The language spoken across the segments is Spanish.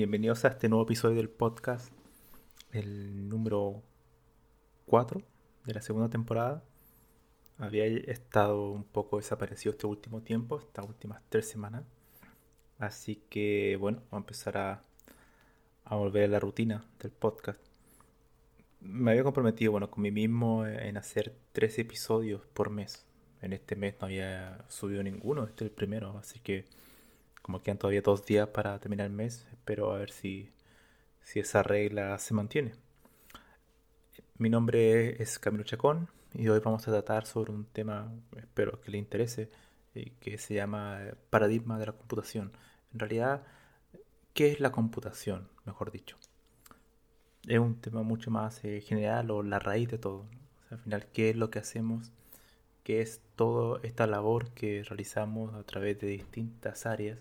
bienvenidos a este nuevo episodio del podcast, el número 4 de la segunda temporada. Había estado un poco desaparecido este último tiempo, estas últimas tres semanas. Así que bueno, vamos a empezar a, volver a la rutina del podcast. Me había comprometido bueno, con mí mismo en hacer tres episodios por mes. En este mes no había subido ninguno, este es el primero, así que como quedan todavía dos días para terminar el mes, espero a ver si, si esa regla se mantiene. Mi nombre es Camilo Chacón y hoy vamos a tratar sobre un tema, espero que le interese, eh, que se llama paradigma de la computación. En realidad, ¿qué es la computación, mejor dicho? Es un tema mucho más eh, general o la raíz de todo. al final, ¿qué es lo que hacemos? ¿Qué es toda esta labor que realizamos a través de distintas áreas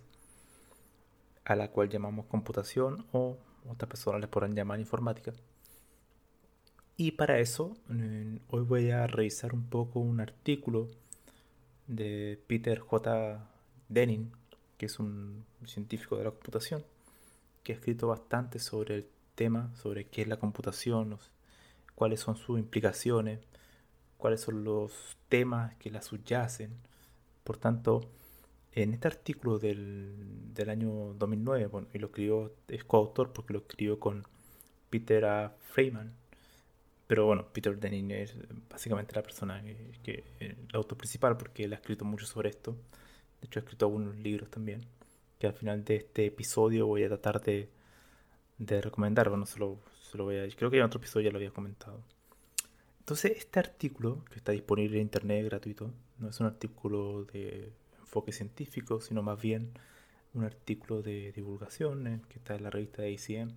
a la cual llamamos computación o otras personas les podrán llamar informática. Y para eso, eh, hoy voy a revisar un poco un artículo de Peter J. Denning, que es un científico de la computación, que ha escrito bastante sobre el tema, sobre qué es la computación, cuáles son sus implicaciones, cuáles son los temas que la subyacen. Por tanto, en este artículo del, del año 2009, bueno, y lo escribió, es coautor porque lo escribió con Peter A. Freeman, pero bueno, Peter Denning es básicamente la persona que, el autor principal porque él ha escrito mucho sobre esto. De hecho, ha escrito algunos libros también, que al final de este episodio voy a tratar de, de recomendar. Bueno, se lo, se lo voy a, creo que en otro episodio ya lo había comentado. Entonces, este artículo, que está disponible en internet gratuito, no es un artículo de enfoque científico, sino más bien un artículo de divulgación que está en la revista de ACM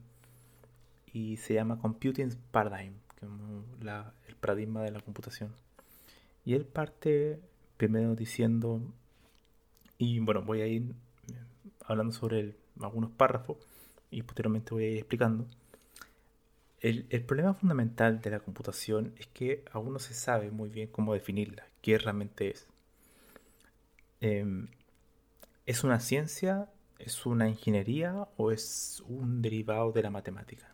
y se llama Computing Paradigm, que es el paradigma de la computación. Y él parte primero diciendo, y bueno, voy a ir eh, hablando sobre algunos párrafos y posteriormente voy a ir explicando. El, el, problema fundamental de la computación es que aún no se sabe muy bien cómo definirla, qué realmente es. Em, ¿Es una ciencia, es una ingeniería o es un derivado de la matemática?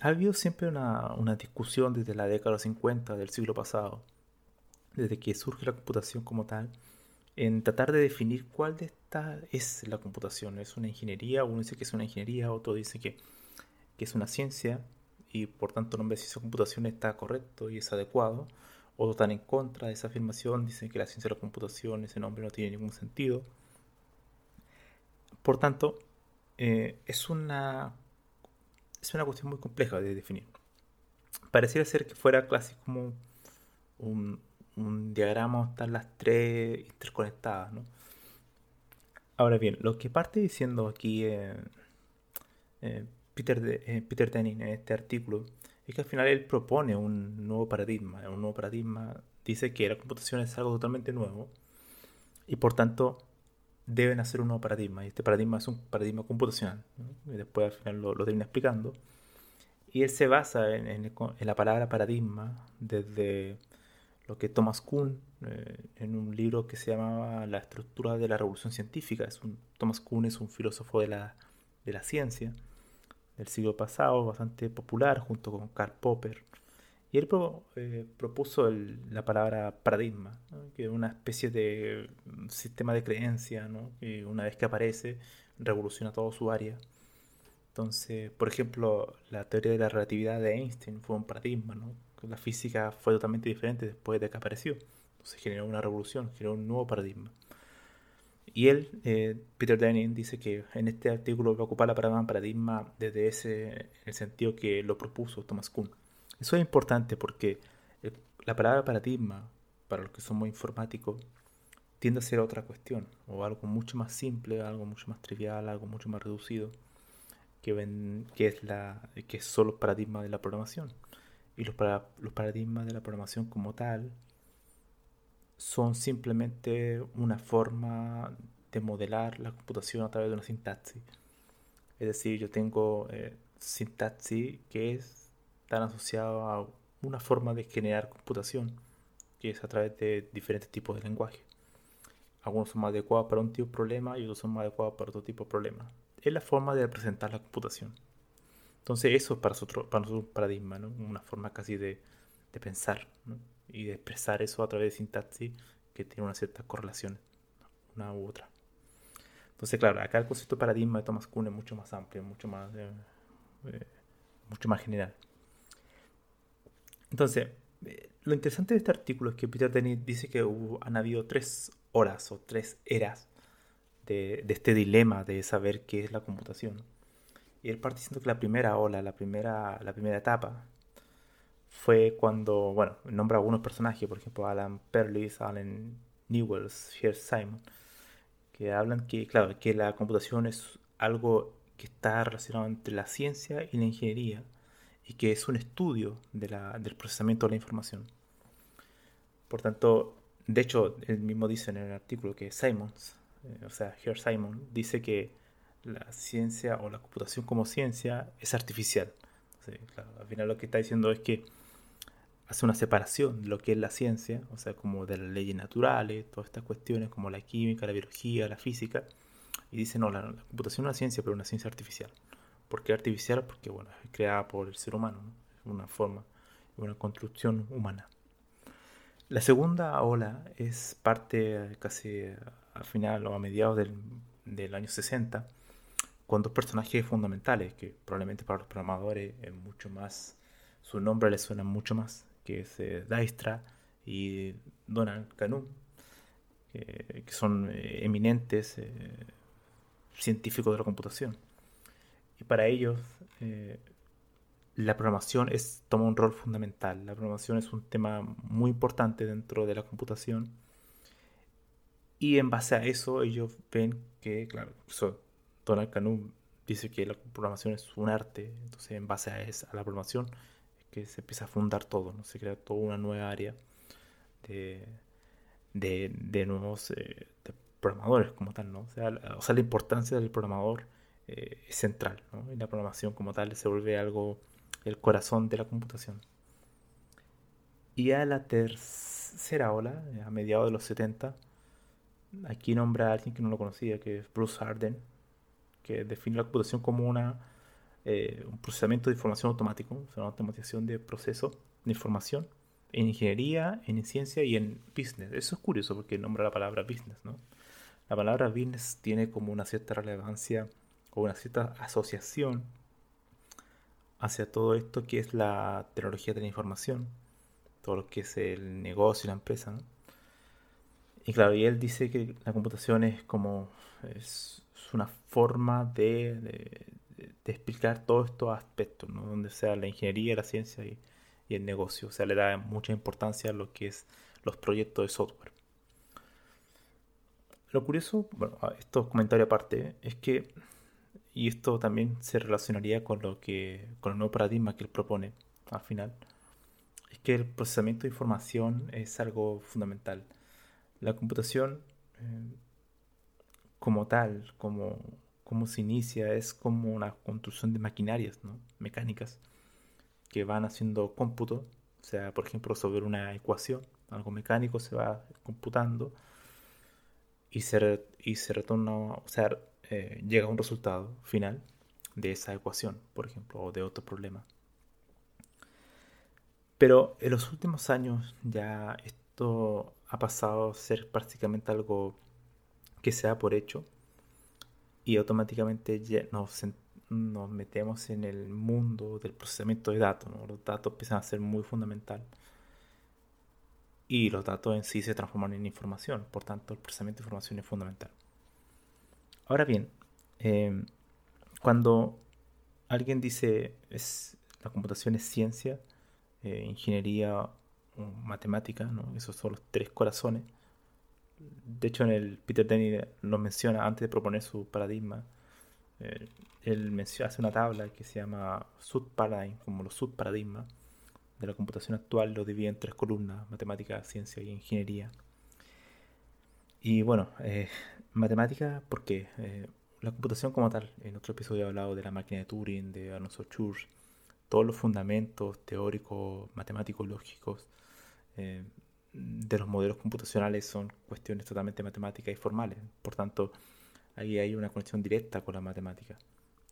Ha habido siempre una, discusión desde la década 50 del siglo pasado, desde que surge la computación como tal, en tratar de definir cuál de estas es la computación. ¿Es una ingeniería? Uno dice que es una ingeniería, otro dice que, es una ciencia y por tanto el nombre de ciencia de computación está correcto y es adecuado otros están en contra de esa afirmación, dicen que la ciencia de la computación, ese nombre no tiene ningún sentido. Por tanto, eh, es, una, es una cuestión muy compleja de definir. Pareciera ser que fuera casi como un, diagrama donde están las tres interconectadas. ¿no? Ahora bien, lo que parte diciendo aquí eh, eh, Peter, Peter Denning en este artículo es que al final él propone un nuevo paradigma. Un nuevo paradigma dice que la computación es algo totalmente nuevo y por tanto deben hacer un nuevo paradigma. Y este paradigma es un paradigma computacional. Y después al final lo, lo termina explicando. Y él se basa en, la palabra paradigma desde lo que Thomas Kuhn, eh, en un libro que se llamaba La estructura de la revolución científica. Es un, Thomas Kuhn es un filósofo de la, de la ciencia del siglo pasado, bastante popular, junto con Karl Popper. Y él eh, propuso la palabra paradigma, que es una especie de sistema de creencia, ¿no? que una vez que aparece revoluciona todo su área. Entonces, por ejemplo, la teoría de la relatividad de Einstein fue un paradigma, ¿no? La física fue totalmente diferente después de que apareció. Entonces generó una revolución, generó un nuevo paradigma. Y él, eh, Peter Denning, dice que en este artículo va a ocupar la palabra paradigma desde ese el sentido que lo propuso Thomas Kuhn. Eso es importante porque la palabra paradigma, para los que somos informáticos, tiende a ser otra cuestión, o algo mucho más simple, algo mucho más trivial, algo mucho más reducido que, ven, que, es la, que son los paradigmas de la programación. Y los paradigmas de la programación como tal son simplemente una forma de modelar la computación a través de una sintaxis. Es decir, yo tengo eh, sintaxis que es tan asociado a una forma de generar computación, que es a través de diferentes tipos de lenguaje. Algunos son más adecuados para un tipo de problema y otros son más adecuados para otro tipo de problema es la forma de representar la computación. Entonces eso es para nosotros, para nosotros un paradigma, una forma casi de, pensar y de expresar eso a través de sintaxis que tiene una cierta correlación, una u otra. Entonces, claro, acá el concepto de paradigma de Thomas Kuhn es mucho más amplio, mucho más, eh, eh, mucho más general. Entonces, eh, lo interesante de este artículo es que Peter Denis dice que han habido tres horas o tres eras de, este dilema de saber qué es la computación. Y él parte diciendo que la primera ola, la primera, la primera etapa, fue cuando, bueno, nombra algunos personajes, por ejemplo, Alan Perlis, Alan Newells, Pierre Simon, que hablan que, claro, que la computación es algo que está relacionado entre la ciencia y la ingeniería y que es un estudio del procesamiento de la información. Por tanto, de hecho, él mismo dice en el artículo que Simons eh, o sea, Herr Simon, dice que la ciencia o la computación como ciencia es artificial. Al final lo que está diciendo es que hace una separación de lo que es la ciencia, o sea, como de las leyes naturales, todas estas cuestiones como la química, la biología, la física, y dice, no, la, computación es una ciencia, pero una ciencia artificial. ¿Por qué artificial? Porque, bueno, es creada por el ser humano, es una forma, una construcción humana. La segunda ola es parte casi a final o a mediados del, del año 60, con dos personajes fundamentales que probablemente para los programadores es mucho más, su nombre les suena mucho más, que es eh, Dijkstra y Donald Knuth, que, son eh, eminentes eh, científicos de la computación. Y para ellos la programación es, toma un rol fundamental. La programación es un tema muy importante dentro de la computación y en base a eso ellos ven que, claro, Donald Knuth dice que la programación es un arte, entonces en base a, esa, a la programación que se empieza a fundar todo, ¿no? se crea toda una nueva área de, de, nuevos eh, programadores como tal, ¿no? O sea, la, o importancia del programador eh, es central. Y la programación como tal se vuelve algo, el corazón de la computación. Y a la tercera ola, a mediados de los 70, Aquí nombra a alguien que no lo conocía, que es Bruce Harden, que define la computación como una, eh, un procesamiento de información automático, o sea, una automatización de proceso de información en ingeniería, en ciencia y en business. Eso es curioso porque nombra la palabra business. La palabra business tiene como una cierta relevancia o una cierta asociación hacia todo esto que es la tecnología de la información, todo lo que es el negocio y la empresa. Y claro, y él dice que la computación es como es una forma de, explicar todos estos aspectos, ¿no? donde sea la ingeniería, la ciencia y, el negocio. O sea, le da mucha importancia a lo que es los proyectos de software. Lo curioso, bueno, estos comentarios aparte, es que, y esto también se relacionaría con lo que, con el nuevo paradigma que él propone al final, es que el procesamiento de información es algo fundamental la computación, eh, como tal, como, como se inicia, es como una construcción de maquinarias ¿no? mecánicas que van haciendo cómputo, o sea, por ejemplo, sobre una ecuación, algo mecánico se va computando y se, y se retorna, o sea, eh, llega a un resultado final de esa ecuación, por ejemplo, o de otro problema. Pero en los últimos años ya esto ha pasado a ser prácticamente algo que se da por hecho y automáticamente ya nos, nos metemos en el mundo del procesamiento de datos. Los datos empiezan a ser muy fundamental y los datos en sí se transforman en información, por tanto el procesamiento de información es fundamental. Ahora bien, em, cuando alguien dice es, la computación es ciencia, eh, ingeniería matemática, ¿no? esos son los tres corazones. De hecho, en el Peter Denny lo menciona antes de proponer su paradigma. Eh, él hace una tabla que se llama subparadigm, como los subparadigmas de la computación actual, lo divide en tres columnas, matemática, ciencia y ingeniería. Y bueno, eh, matemática porque eh, la computación como tal, en otro episodio he hablado de la máquina de Turing, de Arnold Church, todos los fundamentos teóricos, matemáticos, lógicos eh, de los modelos computacionales son cuestiones totalmente matemáticas y formales. Por tanto, ahí hay una conexión directa con la matemática.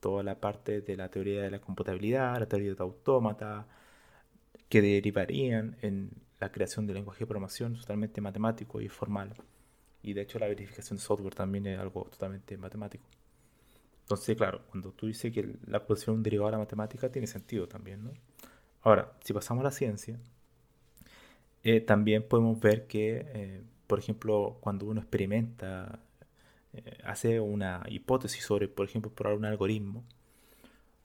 Toda la parte de la teoría de la computabilidad, la teoría de autómata, que derivarían en la creación de lenguaje de programación totalmente matemático y formal. Y de hecho la verificación de software también es algo totalmente matemático. Entonces, claro, cuando tú dices que la posición derivado de la matemática, tiene sentido también, ¿no? Ahora, si pasamos a la ciencia, eh, también podemos ver que, eh, por ejemplo, cuando uno experimenta, eh, hace una hipótesis sobre, por ejemplo, probar un algoritmo,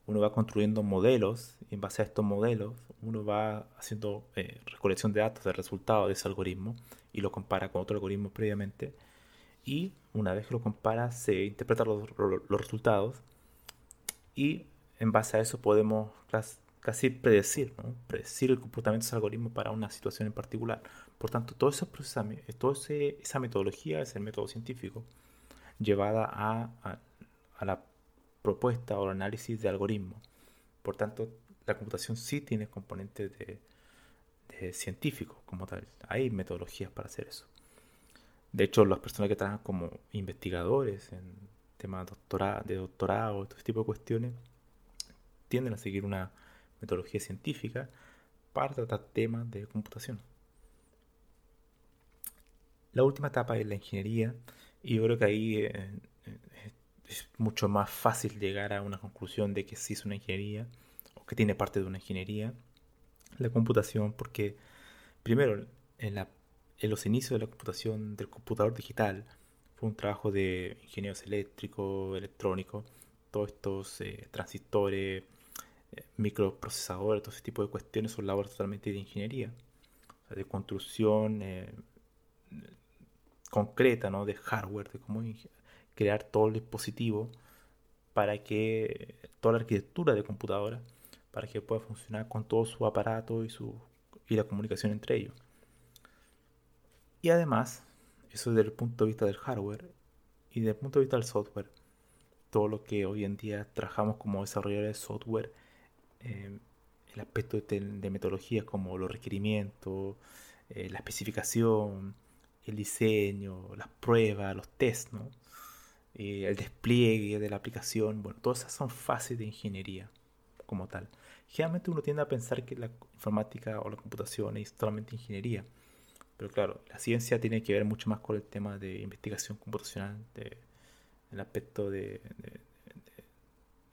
uno va construyendo modelos y en base a estos modelos uno va haciendo recolección de datos de resultados de ese algoritmo y lo compara con otro algoritmo previamente y una vez que lo compara se interpretan los, resultados y en base a eso podemos casi predecir, predecir el comportamiento de ese algoritmo para una situación en particular. Por tanto, todo ese toda esa metodología es el método científico llevada a, la propuesta o el análisis de algoritmos. Por tanto, la computación sí tiene componentes de, de científicos como tal. Hay metodologías para hacer eso. De hecho, las personas que trabajan como investigadores en temas de doctorado, todo este tipo de cuestiones, tienden a seguir una metodología científica para tratar temas de computación. La última etapa es la ingeniería y yo creo que ahí eh, eh, es mucho más fácil llegar a una conclusión de que sí es una ingeniería o que tiene parte de una ingeniería la computación porque primero en la en los inicios de la computación del computador digital fue un trabajo de ingenieros eléctricos, electrónicos, todos estos eh, transistores, microprocesadores, todo ese tipo de cuestiones son labores totalmente de ingeniería, de construcción eh, concreta, ¿no? de hardware, de cómo crear todo el dispositivo para que toda la arquitectura de computadora para que pueda funcionar con todo su aparato y su y la comunicación entre ellos. Y además, eso desde el punto de vista del hardware y desde el punto de vista del software, todo lo que hoy en día trabajamos como desarrolladores de software, eh, el aspecto de, metodologías como los requerimientos, eh, la especificación, el diseño, las pruebas, los tests, ¿no? Eh, el despliegue de la aplicación, bueno, todas esas son fases de ingeniería como tal. Generalmente uno tiende a pensar que la informática o la computación es solamente ingeniería pero claro, la ciencia tiene que ver mucho más con el tema de investigación computacional, de, el aspecto de,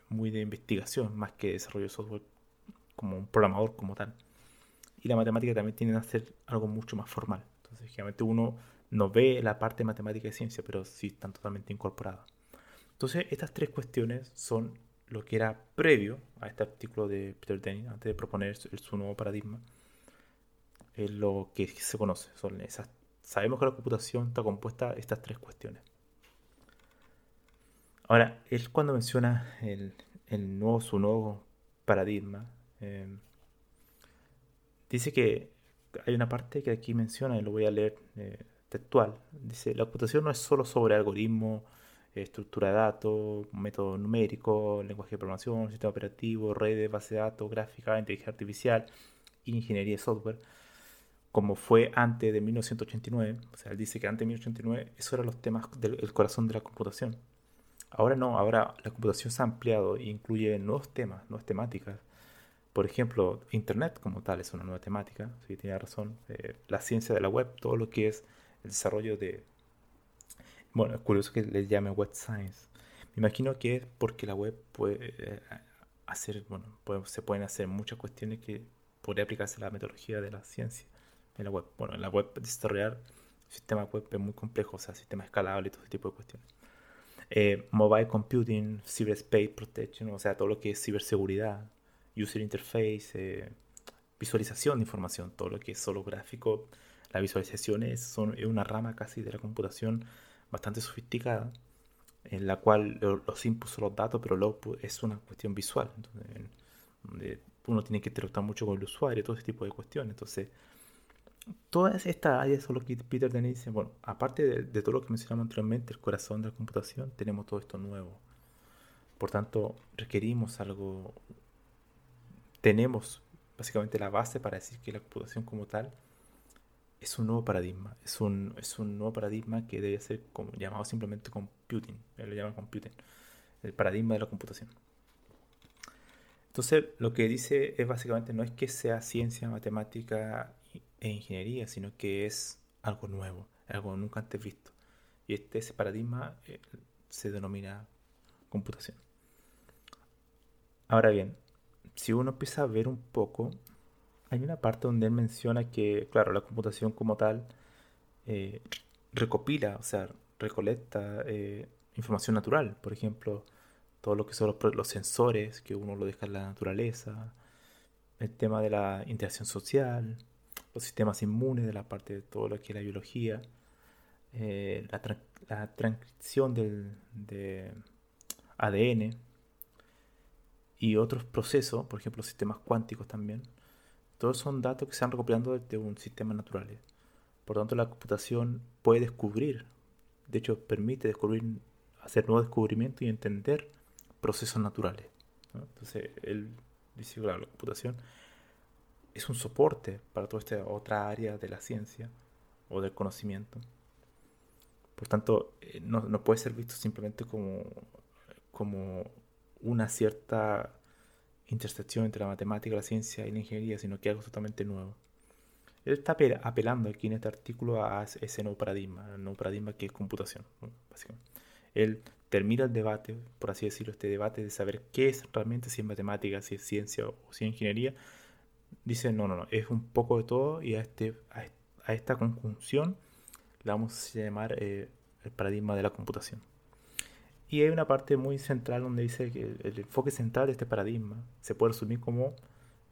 muy de investigación, más que desarrollo de software como un programador como tal. Y la matemática también tiene que ser algo mucho más formal. Entonces, generalmente uno no ve la parte de matemática y ciencia, pero sí están totalmente incorporadas. Entonces, estas tres cuestiones son lo que era previo a este artículo de Peter Denny, antes de proponer su nuevo paradigma es lo que se conoce. Son esas, sabemos que la computación está compuesta de estas tres cuestiones. Ahora, él cuando menciona el, nuevo, su nuevo paradigma, em, dice que hay una parte que aquí menciona, y lo voy a leer eh, textual. Dice, la computación no es solo sobre algoritmos estructura de datos, método numérico, lenguaje de programación, sistema operativo, redes, base de datos, gráfica, inteligencia artificial, ingeniería de software, como fue antes de 1989. O sea, él dice que antes de 1989 esos eran los temas del corazón de la computación. Ahora no, ahora la computación se ha ampliado e incluye nuevos temas, nuevas temáticas. Por ejemplo, Internet como tal es una nueva temática, si tiene razón. Eh, la ciencia de la web, todo lo que es el desarrollo de... Bueno, es curioso que le llame web science. Me imagino que es porque la web puede eh, hacer, bueno, se pueden hacer muchas cuestiones que podría aplicarse a la metodología de la ciencia en la web. Bueno, en la web desarrollar sistema web es muy complejo, o sea, sistema escalable y todo ese tipo de cuestiones. Eh, mobile computing, cyberspace protection, o sea, todo lo que es ciberseguridad, user interface, eh, visualización de información, todo lo que es solo gráfico. La visualización es, son, una rama casi de la computación bastante sofisticada, en la cual los inputs son los datos, pero el output es una cuestión visual, donde uno tiene que interactuar mucho con el usuario, todo ese tipo de cuestiones. Entonces, todas estas áreas son lo que Peter Dennis dice, bueno, aparte de, todo lo que mencionamos anteriormente, el corazón de la computación, tenemos todo esto nuevo. Por tanto, requerimos algo, tenemos básicamente la base para decir que la computación como tal es un nuevo paradigma, es un, es un nuevo paradigma que debe ser como, llamado simplemente computing, lo llaman computing, el paradigma de la computación. Entonces, lo que dice es básicamente no es que sea ciencia, matemática e ingeniería, sino que es algo nuevo, algo nunca antes visto. Y este ese paradigma eh, se denomina computación. Ahora bien, si uno empieza a ver un poco, hay una parte donde él menciona que, claro, la computación como tal eh, recopila, o sea, recolecta eh, información natural. Por ejemplo, todo lo que son los, sensores que uno lo deja en la naturaleza, el tema de la interacción social, los sistemas inmunes de la parte de todo lo que es la biología, eh, la, transcripción del, de ADN y otros procesos, por ejemplo, sistemas cuánticos también. Todos son datos que se han recopilando de un sistema natural. Por tanto, la computación puede descubrir, de hecho, permite descubrir, hacer nuevos descubrimientos y entender procesos naturales. Entonces, él dice, claro, la computación es un soporte para toda esta otra área de la ciencia o del conocimiento. Por tanto, eh, no, no puede ser visto simplemente como, como una cierta intersección entre la matemática, la ciencia y la ingeniería, sino que algo totalmente nuevo. Él está apelando aquí en este artículo a ese nuevo paradigma, el nuevo paradigma que es computación, básicamente. Él termina el debate, por así decirlo, este debate de saber qué es realmente, si es matemática, si es ciencia o si es ingeniería, dice, no, no, no, es un poco de todo y a, este, a, esta conjunción la vamos a llamar eh, el paradigma de la computación. Y hay una parte muy central donde dice que el, enfoque central de este paradigma se puede resumir como,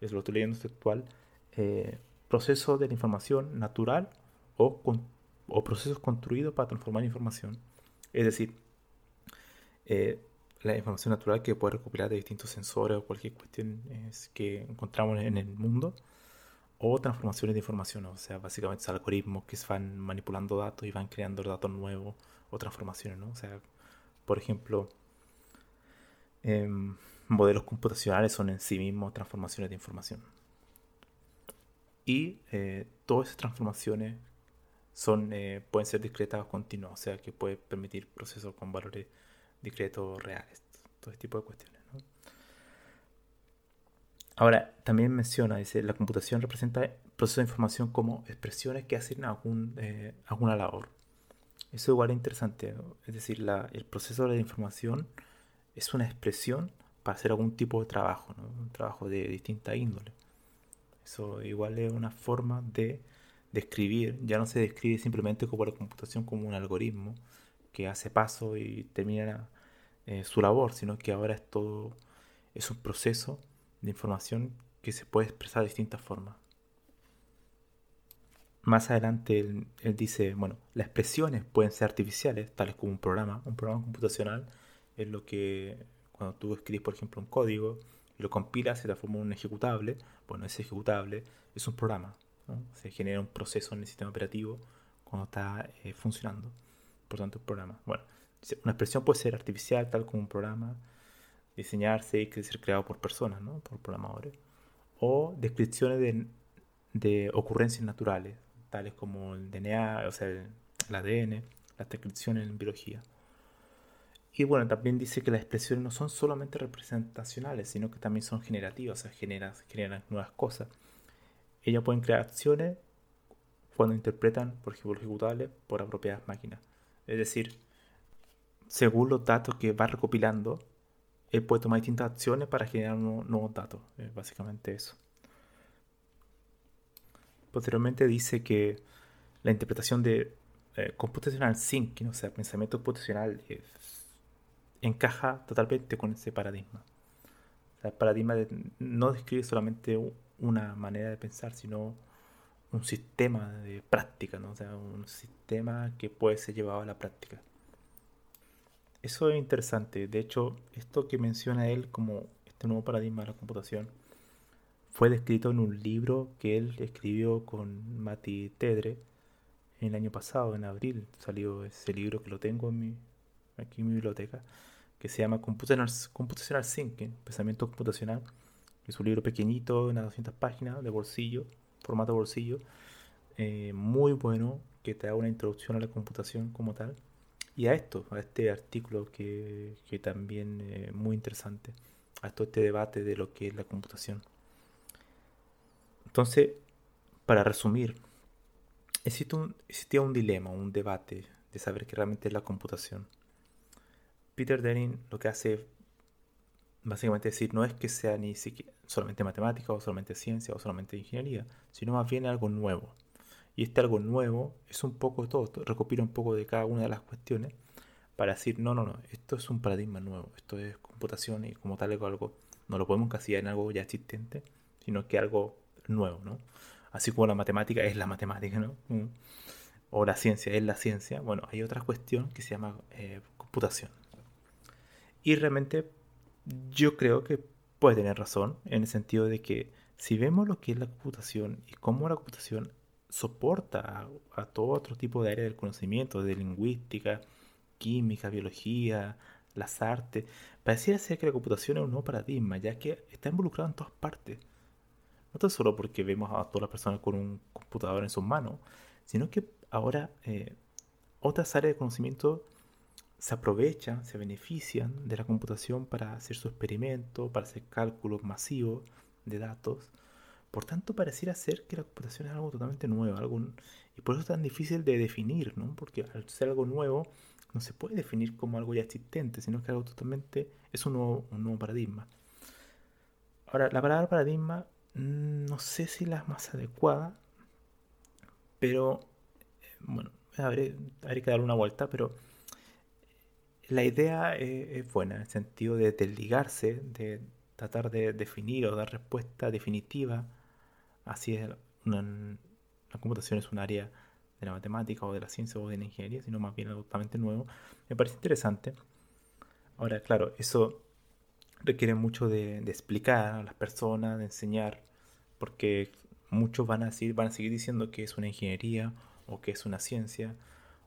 es lo estoy leyendo textual, eh, proceso de la información natural o, o procesos construidos para transformar información. Es decir, eh, la información natural que puede recopilar de distintos sensores o cualquier cuestión que encontramos en el mundo, o transformaciones de información, o sea, básicamente algoritmos que se van manipulando datos y van creando datos nuevos o transformaciones, ¿no? O sea, por ejemplo, em, modelos computacionales son en sí mismos transformaciones de información. Y eh, todas esas transformaciones son, eh, pueden ser discretas o continuas, o sea, que puede permitir procesos con valores discretos reales, todo este tipo de cuestiones. Ahora, también menciona, dice, la computación representa procesos de información como expresiones que hacen algún, eh, alguna labor. Eso igual es interesante, es decir, la, el proceso de la información es una expresión para hacer algún tipo de trabajo, un trabajo de distinta índole. Eso igual es una forma de describir, ya no se describe simplemente como la computación como un algoritmo que hace paso y termina eh, su labor, sino que ahora es todo, es un proceso de información que se puede expresar de distintas formas. Más adelante él, dice, bueno, las expresiones pueden ser artificiales, tales como un programa. Un programa computacional es lo que cuando tú escribes, por ejemplo, un código y lo compilas, se transforma en un ejecutable. Bueno, ese ejecutable es un programa. Se genera un proceso en el sistema operativo cuando está eh, funcionando. Por tanto, un programa. Bueno, una expresión puede ser artificial, tal como un programa, diseñarse y ser creado por personas, ¿no? por programadores, o descripciones de, de ocurrencias naturales, tales como el DNA, o sea, el, ADN, las descripciones en biología. Y bueno, también dice que las expresiones no son solamente representacionales, sino que también son generativas, o sea, generan, generan nuevas cosas. Ellas pueden crear acciones cuando interpretan, por ejemplo, ejecutables por apropiadas máquinas. Es decir, según los datos que va recopilando, él puede tomar distintas acciones para generar nuevos, datos. Es básicamente eso. Posteriormente dice que la interpretación de eh, computacional thinking, o sea, pensamiento computacional, encaja totalmente con ese paradigma. el paradigma no describe solamente una manera de pensar, sino un sistema de práctica, ¿no? o sea, un sistema que puede ser llevado a la práctica. Eso es interesante. De hecho, esto que menciona él como este nuevo paradigma de la computación fue descrito en un libro que él escribió con Mati Tedre el año pasado, en abril. Salió ese libro que lo tengo aquí en mi biblioteca, que se llama Computational, Computational Thinking, Pensamiento Computacional. Es un libro pequeñito, unas 200 páginas, de bolsillo, formato bolsillo. Eh, muy bueno, que te da una introducción a la computación como tal y a esto, a este artículo que, también es muy interesante, a todo este debate de lo que es la computación. Entonces, para resumir, existe un, existía un dilema, un debate de saber qué realmente es la computación. Peter Denning lo que hace básicamente decir no es que sea ni siquiera solamente matemática o solamente ciencia o solamente ingeniería, sino más bien algo nuevo. Y este algo nuevo es un poco todo, recopila un poco de cada una de las cuestiones para decir, no, no, no, esto es un paradigma nuevo, esto es computación y como tal algo, no lo podemos encasillar en algo ya existente, sino que algo nuevo, ¿no? Así como la matemática es la matemática, ¿no? Mm. O la ciencia es la ciencia. Bueno, hay otra cuestión que se llama eh, computación. Y realmente yo creo que puede tener razón en el sentido de que si vemos lo que es la computación y cómo la computación soporta a, todo otro tipo de área del conocimiento, de lingüística, química, biología, las artes. Pareciera ser que la computación es un nuevo paradigma, ya que está involucrado en todas partes. No tan solo porque vemos a todas las personas con un computador en sus manos, sino que ahora eh, otras áreas de conocimiento se aprovechan, se benefician de la computación para hacer su experimento, para hacer cálculos masivos de datos por tanto, pareciera ser que la computación es algo totalmente nuevo, algo, y por eso es tan difícil de definir, ¿no? Porque al ser algo nuevo, no se puede definir como algo ya existente, sino que algo totalmente es un nuevo, paradigma. Ahora, la palabra paradigma mm, no sé si la más adecuada, pero bueno, habría, que darle una vuelta, pero la idea es, buena, en el sentido de desligarse, de tratar de definir o dar respuesta definitiva así es, la computación es un área de la matemática o de la ciencia o de la ingeniería, sino más bien algo totalmente nuevo, me parece interesante. Ahora, claro, eso requiere mucho de, explicar a las personas, de enseñar, porque muchos van a, decir, van a seguir diciendo que es una ingeniería o que es una ciencia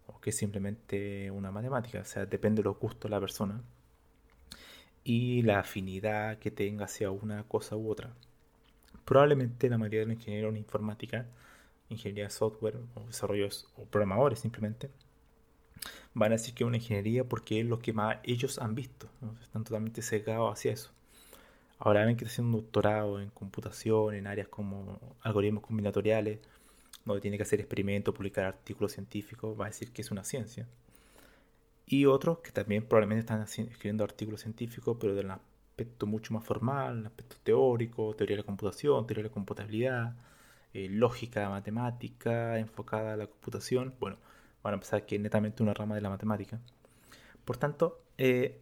o que es simplemente una matemática, o sea, depende de los gustos de la persona y la afinidad que tenga hacia una cosa u otra probablemente la mayoría de los ingenieros en informática, ingeniería de software o desarrollos o programadores simplemente, van a decir que es una ingeniería porque es lo que más ellos han visto, están totalmente sesgados hacia eso. Ahora alguien que está haciendo un doctorado en computación, en áreas como algoritmos combinatoriales, donde tiene que hacer experimentos, publicar artículos científicos, va a decir que es una ciencia. Y otros que también probablemente están escribiendo artículos científicos, pero de la aspecto mucho más formal, aspecto teórico, teoría de la computación, teoría de la computabilidad, eh, lógica matemática enfocada a la computación, bueno, van a empezar que es netamente una rama de la matemática. Por tanto, eh,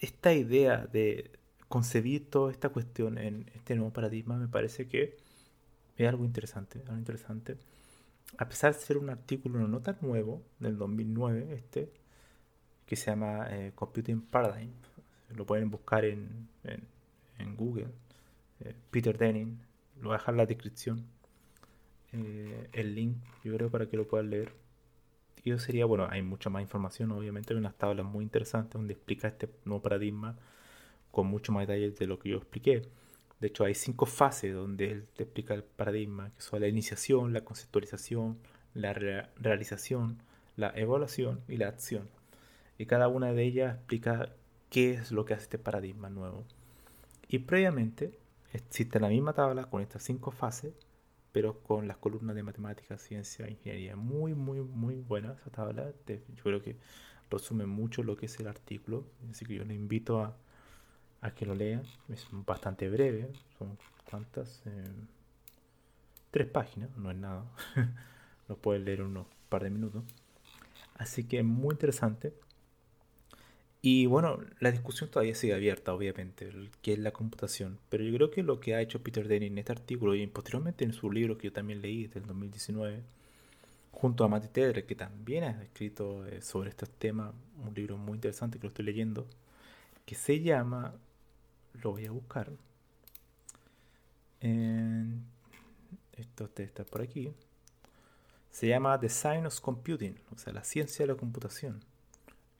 esta idea de concebir toda esta cuestión en este nuevo paradigma me parece que es algo interesante, algo interesante. A pesar de ser un artículo no tan nuevo, del 2009, este, que se llama eh, Computing Paradigm, lo pueden buscar en, en, Google. Eh, Peter Denning, lo voy a dejar en la descripción. Eh, el link, yo creo, para que lo puedan leer. Y eso sería, bueno, hay mucha más información, obviamente, hay unas tablas muy interesantes donde explica este nuevo paradigma con mucho más detalle de lo que yo expliqué. De hecho, hay cinco fases donde él te explica el paradigma, que son la iniciación, la conceptualización, la realización, la evaluación y la acción. Y cada una de ellas explica qué es lo que hace este paradigma nuevo. Y previamente existe la misma tabla con estas cinco fases, pero con las columnas de matemáticas, ciencia, ingeniería. Muy, muy, muy buena esa tabla. Yo creo que resume mucho lo que es el artículo. Así que yo le invito a, a que lo lean. Es bastante breve. Son cuántas? Eh, tres páginas, no es nada. lo puedes leer unos par de minutos. Así que muy interesante. Y bueno, la discusión todavía sigue abierta, obviamente, que es la computación. Pero yo creo que lo que ha hecho Peter Denning en este artículo y posteriormente en su libro que yo también leí del 2019, junto a Matty Tedder, que también ha escrito eh, sobre estos temas, un libro muy interesante que lo estoy leyendo, que se llama, lo voy a buscar, esto está por aquí, se llama The Science of Computing, o sea, la ciencia de la computación.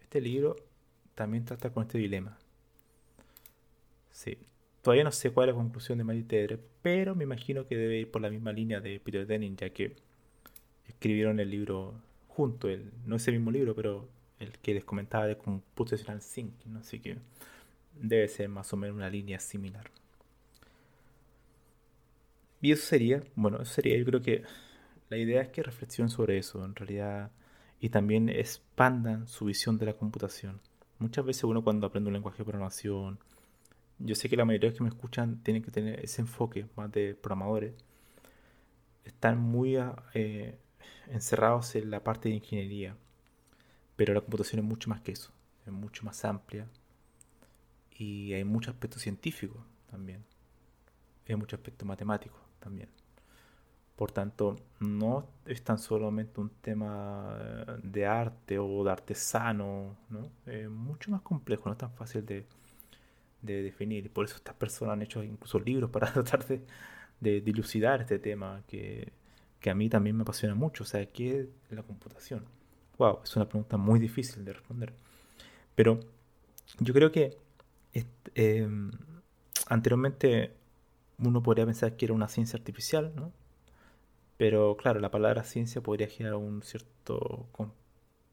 Este libro también trata con este dilema. Sí. Todavía no sé cuál es la conclusión de Matty Tedre, pero me imagino que debe ir por la misma línea de Peter Denning, ya que escribieron el libro junto, el, no ese mismo libro, pero el que les comentaba de Computational Thinking, así que debe ser más o menos una línea similar. Y eso sería, bueno, eso sería, yo creo que la idea es que reflexionen sobre eso, en realidad, y también expandan su visión de la computación. Muchas veces uno cuando aprende un lenguaje de programación, yo sé que la mayoría de los que me escuchan tienen que tener ese enfoque más de programadores, están muy eh, encerrados en la parte de ingeniería, pero la computación es mucho más que eso, es mucho más amplia y hay mucho aspecto científico también, hay mucho aspecto matemático también. Por tanto, no es tan solamente un tema de arte o de artesano, ¿no? Es mucho más complejo, no es tan fácil de, definir. Por eso estas personas han hecho incluso libros para tratar de, dilucidar este tema que, a mí también me apasiona mucho. O sea, ¿qué es la computación? Wow, es una pregunta muy difícil de responder. Pero yo creo que em, anteriormente uno podría pensar que era una ciencia artificial, ¿no? Pero claro, la palabra ciencia podría generar un cierto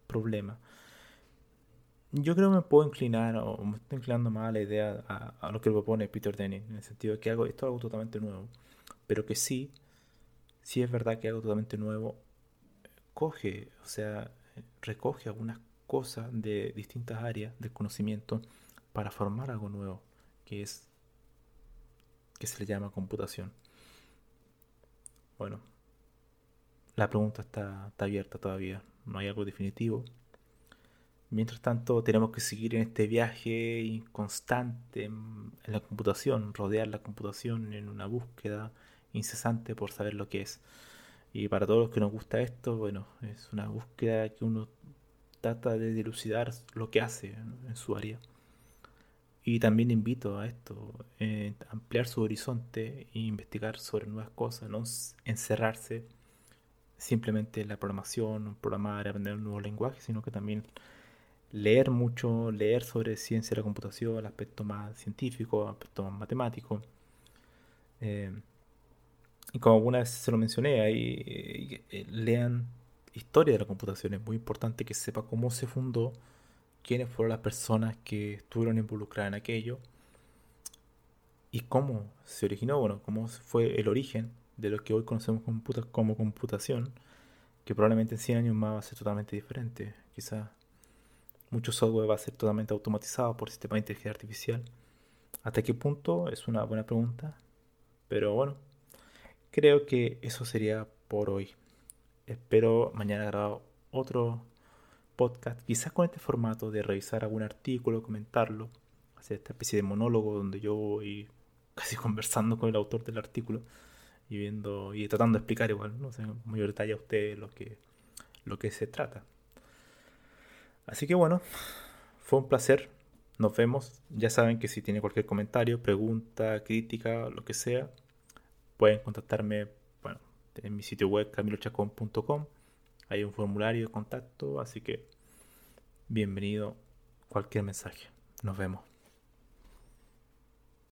problema. Yo creo que me puedo inclinar, o me estoy inclinando más a la idea, a, lo que propone Peter Denning, en el sentido de que hago, esto es algo totalmente nuevo, pero que sí, sí es verdad que algo totalmente nuevo coge, o sea, recoge algunas cosas de distintas áreas del conocimiento para formar algo nuevo, que es que se le llama computación. Bueno, la pregunta está, abierta todavía, no hay algo definitivo. Mientras tanto, tenemos que seguir en este viaje constante en, la computación, rodear la computación en una búsqueda incesante por saber lo que es. Y para todos los que nos gusta esto, bueno, es una búsqueda que uno trata de dilucidar lo que hace en su área. Y también invito a esto, eh, ampliar su horizonte e investigar sobre nuevas cosas, no encerrarse simplemente la programación, programar, aprender un nuevo lenguaje, sino que también leer mucho, leer sobre ciencia de la computación, el aspecto más científico, el aspecto más matemático. Eh, y como alguna vez se lo mencioné, ahí eh, lean historia de la computación. Es muy importante que sepa cómo se fundó, quiénes fueron las personas que estuvieron involucradas en aquello y cómo se originó, bueno, cómo fue el origen de lo que hoy conocemos como computación, que probablemente en 100 años más va a ser totalmente diferente. Quizás mucho software va a ser totalmente automatizado por sistemas de inteligencia artificial. ¿Hasta qué punto? Es una buena pregunta. Pero bueno, creo que eso sería por hoy. Espero mañana grabar otro podcast, quizás con este formato de revisar algún artículo, comentarlo, hacer esta especie de monólogo donde yo voy casi conversando con el autor del artículo y viendo y tratando de explicar igual, no sé, en mayor detalle a ustedes lo que, lo que se trata. Así que bueno, fue un placer. Nos vemos. Ya saben que si tienen cualquier comentario, pregunta, crítica, lo que sea, pueden contactarme bueno, en mi sitio web camilochacón.com Hay un formulario de contacto, así que bienvenido cualquier mensaje. Nos vemos.